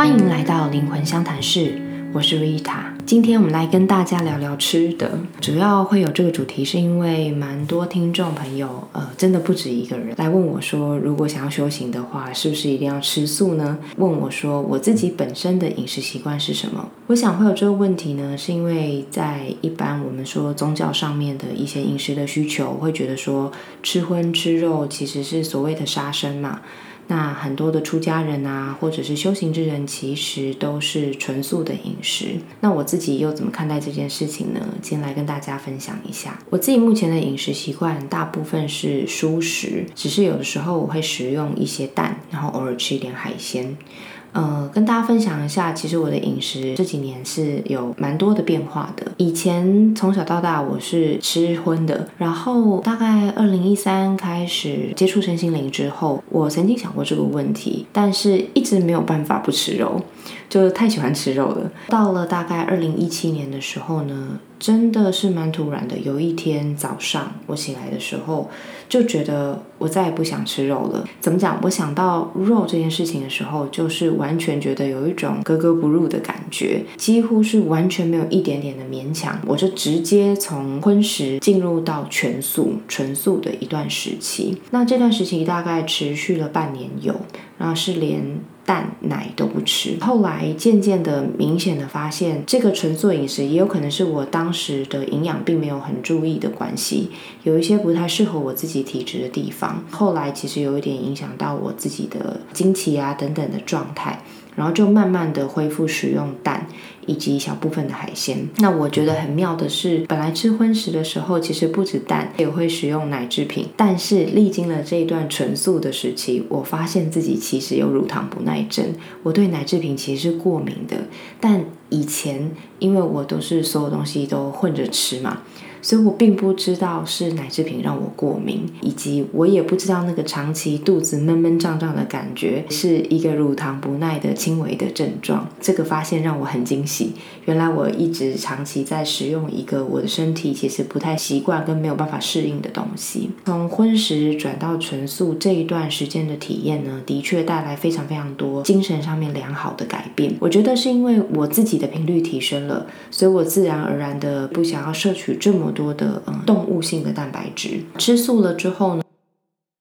欢迎来到灵魂相谈室，我是 Rita。今天我们来跟大家聊聊吃的，主要会有这个主题，是因为蛮多听众朋友，呃，真的不止一个人来问我说，如果想要修行的话，是不是一定要吃素呢？问我说，我自己本身的饮食习惯是什么？我想会有这个问题呢，是因为在一般我们说宗教上面的一些饮食的需求，会觉得说吃荤吃肉其实是所谓的杀生嘛。那很多的出家人啊，或者是修行之人，其实都是纯素的饮食。那我自己又怎么看待这件事情呢？今天来跟大家分享一下，我自己目前的饮食习惯，大部分是蔬食，只是有的时候我会食用一些蛋，然后偶尔吃一点海鲜。呃，跟大家分享一下，其实我的饮食这几年是有蛮多的变化的。以前从小到大我是吃荤的，然后大概二零一三开始接触身心灵之后，我曾经想过这个问题，但是一直没有办法不吃肉，就太喜欢吃肉了。到了大概二零一七年的时候呢。真的是蛮突然的。有一天早上我醒来的时候，就觉得我再也不想吃肉了。怎么讲？我想到肉这件事情的时候，就是完全觉得有一种格格不入的感觉，几乎是完全没有一点点的勉强。我就直接从荤食进入到全素、纯素的一段时期。那这段时期大概持续了半年有，然后是连。蛋奶都不吃，后来渐渐的明显的发现，这个纯素饮食也有可能是我当时的营养并没有很注意的关系，有一些不太适合我自己体质的地方，后来其实有一点影响到我自己的经期啊等等的状态。然后就慢慢的恢复使用蛋以及一小部分的海鲜。那我觉得很妙的是，本来吃荤食的时候，其实不止蛋，也会使用奶制品。但是历经了这一段纯素的时期，我发现自己其实有乳糖不耐症。我对奶制品其实是过敏的，但以前因为我都是所有东西都混着吃嘛。所以我并不知道是奶制品让我过敏，以及我也不知道那个长期肚子闷闷胀胀的感觉是一个乳糖不耐的轻微的症状。这个发现让我很惊喜，原来我一直长期在食用一个我的身体其实不太习惯跟没有办法适应的东西。从荤食转到纯素这一段时间的体验呢，的确带来非常非常多精神上面良好的改变。我觉得是因为我自己的频率提升了，所以我自然而然的不想要摄取这么。多的嗯动物性的蛋白质，吃素了之后呢，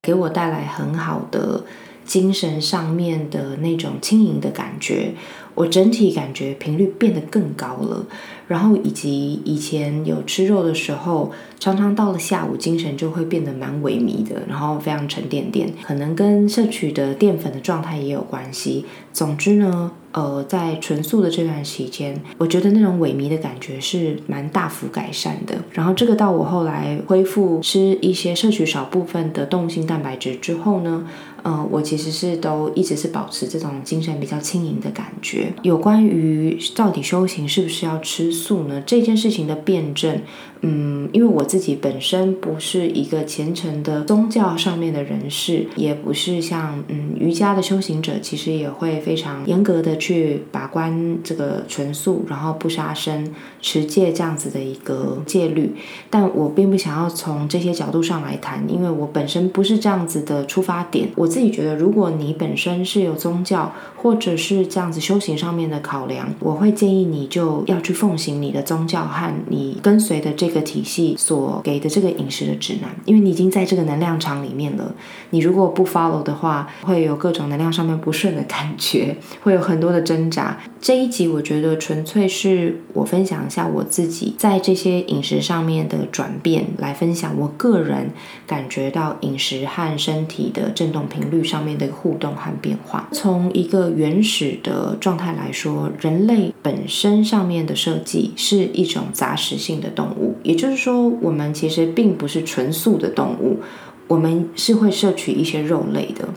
给我带来很好的精神上面的那种轻盈的感觉，我整体感觉频率变得更高了。然后以及以前有吃肉的时候，常常到了下午精神就会变得蛮萎靡的，然后非常沉甸甸，可能跟摄取的淀粉的状态也有关系。总之呢。呃，在纯素的这段期间，我觉得那种萎靡的感觉是蛮大幅改善的。然后这个到我后来恢复吃一些摄取少部分的动物性蛋白质之后呢，呃，我其实是都一直是保持这种精神比较轻盈的感觉。有关于到底修行是不是要吃素呢？这件事情的辩证。嗯，因为我自己本身不是一个虔诚的宗教上面的人士，也不是像嗯瑜伽的修行者，其实也会非常严格的去把关这个纯素，然后不杀生、持戒这样子的一个戒律。但我并不想要从这些角度上来谈，因为我本身不是这样子的出发点。我自己觉得，如果你本身是有宗教 或者是这样子修行上面的考量，我会建议你就要去奉行你的宗教和你跟随的这。这个体系所给的这个饮食的指南，因为你已经在这个能量场里面了，你如果不 follow 的话，会有各种能量上面不顺的感觉，会有很多的挣扎。这一集我觉得纯粹是我分享一下我自己在这些饮食上面的转变，来分享我个人感觉到饮食和身体的振动频率上面的互动和变化。从一个原始的状态来说，人类本身上面的设计是一种杂食性的动物。也就是说，我们其实并不是纯素的动物，我们是会摄取一些肉类的。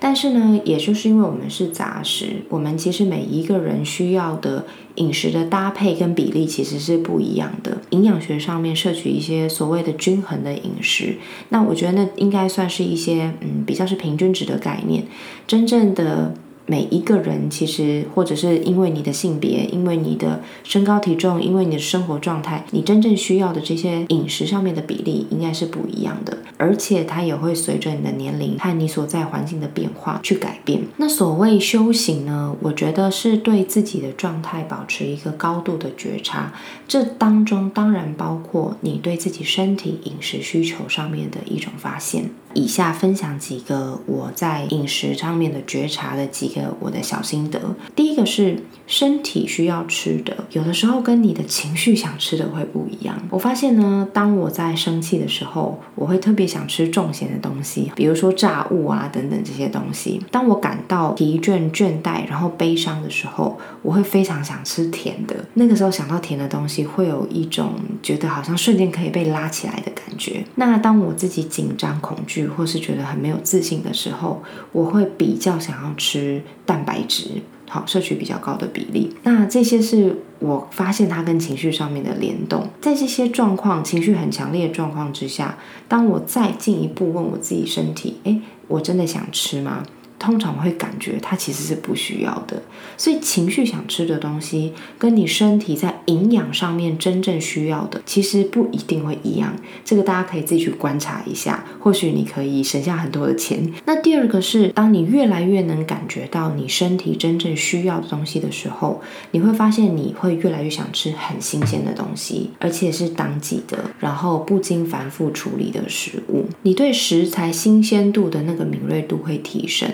但是呢，也就是因为我们是杂食，我们其实每一个人需要的饮食的搭配跟比例其实是不一样的。营养学上面摄取一些所谓的均衡的饮食，那我觉得那应该算是一些嗯比较是平均值的概念。真正的。每一个人其实，或者是因为你的性别，因为你的身高体重，因为你的生活状态，你真正需要的这些饮食上面的比例应该是不一样的，而且它也会随着你的年龄和你所在环境的变化去改变。那所谓修行呢，我觉得是对自己的状态保持一个高度的觉察，这当中当然包括你对自己身体饮食需求上面的一种发现。以下分享几个我在饮食上面的觉察的几个我的小心得。第一个是身体需要吃的，有的时候跟你的情绪想吃的会不一样。我发现呢，当我在生气的时候，我会特别想吃重咸的东西，比如说炸物啊等等这些东西。当我感到疲倦、倦怠，然后悲伤的时候，我会非常想吃甜的。那个时候想到甜的东西，会有一种觉得好像瞬间可以被拉起来的感觉。那当我自己紧张、恐惧。或是觉得很没有自信的时候，我会比较想要吃蛋白质，好摄取比较高的比例。那这些是我发现它跟情绪上面的联动。在这些状况，情绪很强烈的状况之下，当我再进一步问我自己身体，诶，我真的想吃吗？通常会感觉它其实是不需要的，所以情绪想吃的东西，跟你身体在营养上面真正需要的，其实不一定会一样。这个大家可以自己去观察一下，或许你可以省下很多的钱。那第二个是，当你越来越能感觉到你身体真正需要的东西的时候，你会发现你会越来越想吃很新鲜的东西，而且是当季的，然后不经反复处理的食物。你对食材新鲜度的那个敏锐度会提升。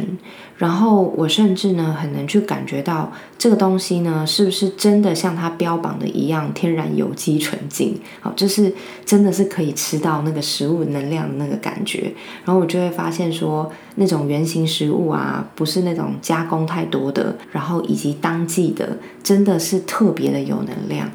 然后我甚至呢，很能去感觉到这个东西呢，是不是真的像它标榜的一样，天然有机纯净？好，就是真的是可以吃到那个食物能量的那个感觉。然后我就会发现说，那种原型食物啊，不是那种加工太多的，然后以及当季的，真的是特别的有能量。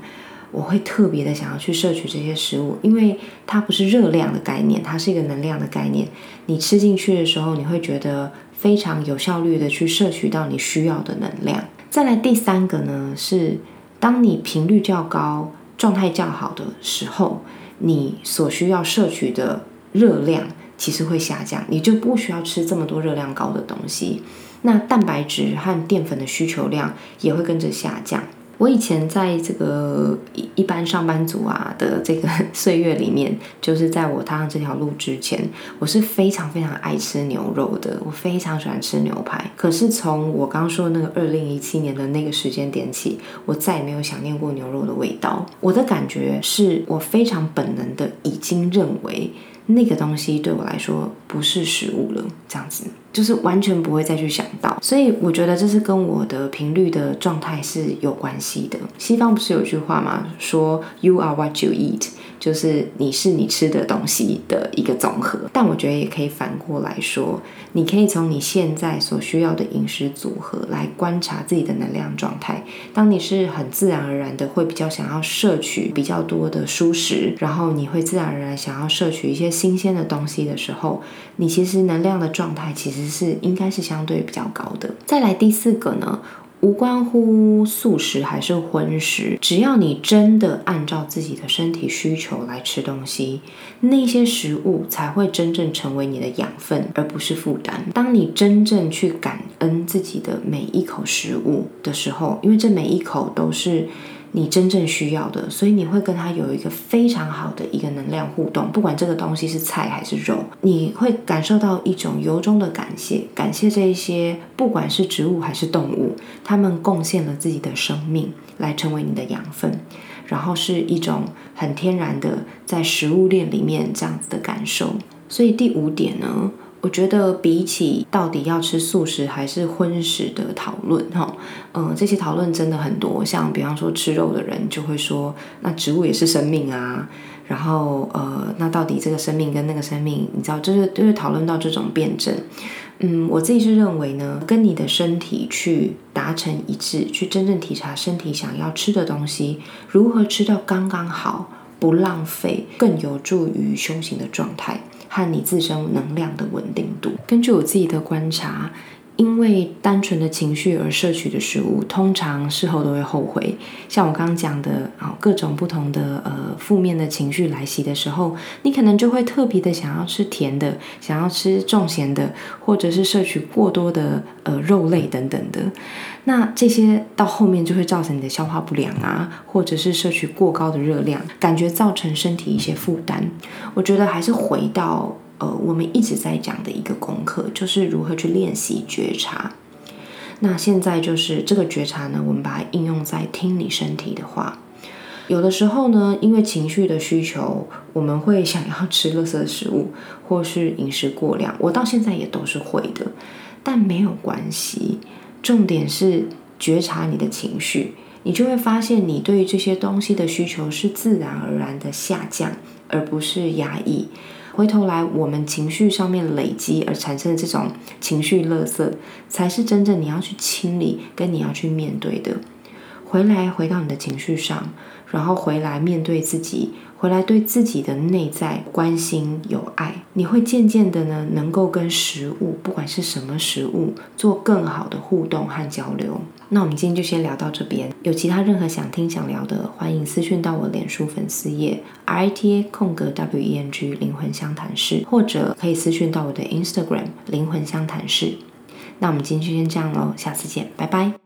我会特别的想要去摄取这些食物，因为它不是热量的概念，它是一个能量的概念。你吃进去的时候，你会觉得非常有效率的去摄取到你需要的能量。再来第三个呢，是当你频率较高、状态较好的时候，你所需要摄取的热量其实会下降，你就不需要吃这么多热量高的东西。那蛋白质和淀粉的需求量也会跟着下降。我以前在这个一一般上班族啊的这个 岁月里面，就是在我踏上这条路之前，我是非常非常爱吃牛肉的，我非常喜欢吃牛排。可是从我刚刚说的那个二零一七年的那个时间点起，我再也没有想念过牛肉的味道。我的感觉是我非常本能的已经认为那个东西对我来说不是食物了，这样子。就是完全不会再去想到，所以我觉得这是跟我的频率的状态是有关系的。西方不是有句话吗？说 “You are what you eat”，就是你是你吃的东西的一个总和。但我觉得也可以反过来说，你可以从你现在所需要的饮食组合来观察自己的能量状态。当你是很自然而然的会比较想要摄取比较多的蔬食，然后你会自然而然想要摄取一些新鲜的东西的时候，你其实能量的状态其实。是应该是相对比较高的。再来第四个呢，无关乎素食还是荤食，只要你真的按照自己的身体需求来吃东西，那些食物才会真正成为你的养分，而不是负担。当你真正去感恩自己的每一口食物的时候，因为这每一口都是。你真正需要的，所以你会跟他有一个非常好的一个能量互动，不管这个东西是菜还是肉，你会感受到一种由衷的感谢，感谢这一些不管是植物还是动物，他们贡献了自己的生命来成为你的养分，然后是一种很天然的在食物链里面这样子的感受。所以第五点呢？我觉得比起到底要吃素食还是荤食的讨论，哈，嗯，这些讨论真的很多。像比方说吃肉的人就会说，那植物也是生命啊。然后，呃，那到底这个生命跟那个生命，你知道，就是就是讨论到这种辩证。嗯，我自己是认为呢，跟你的身体去达成一致，去真正体察身体想要吃的东西，如何吃到刚刚好，不浪费，更有助于修行的状态。和你自身能量的稳定度。根据我自己的观察，因为单纯的情绪而摄取的食物，通常事后都会后悔。像我刚刚讲的啊，各种不同的呃负面的情绪来袭的时候，你可能就会特别的想要吃甜的，想要吃重咸的，或者是摄取过多的呃肉类等等的。那这些到后面就会造成你的消化不良啊，或者是摄取过高的热量，感觉造成身体一些负担。我觉得还是回到。呃，我们一直在讲的一个功课，就是如何去练习觉察。那现在就是这个觉察呢，我们把它应用在听你身体的话。有的时候呢，因为情绪的需求，我们会想要吃垃圾食物，或是饮食过量。我到现在也都是会的，但没有关系。重点是觉察你的情绪，你就会发现你对于这些东西的需求是自然而然的下降，而不是压抑。回头来，我们情绪上面累积而产生的这种情绪垃圾，才是真正你要去清理跟你要去面对的。回来，回到你的情绪上，然后回来面对自己。回来对自己的内在关心有爱，你会渐渐的呢，能够跟食物，不管是什么食物，做更好的互动和交流。那我们今天就先聊到这边，有其他任何想听想聊的，欢迎私讯到我脸书粉丝页 R I T A 空格 W E N G 灵魂相谈室，或者可以私讯到我的 Instagram 灵魂相谈室。那我们今天就先这样喽，下次见，拜拜。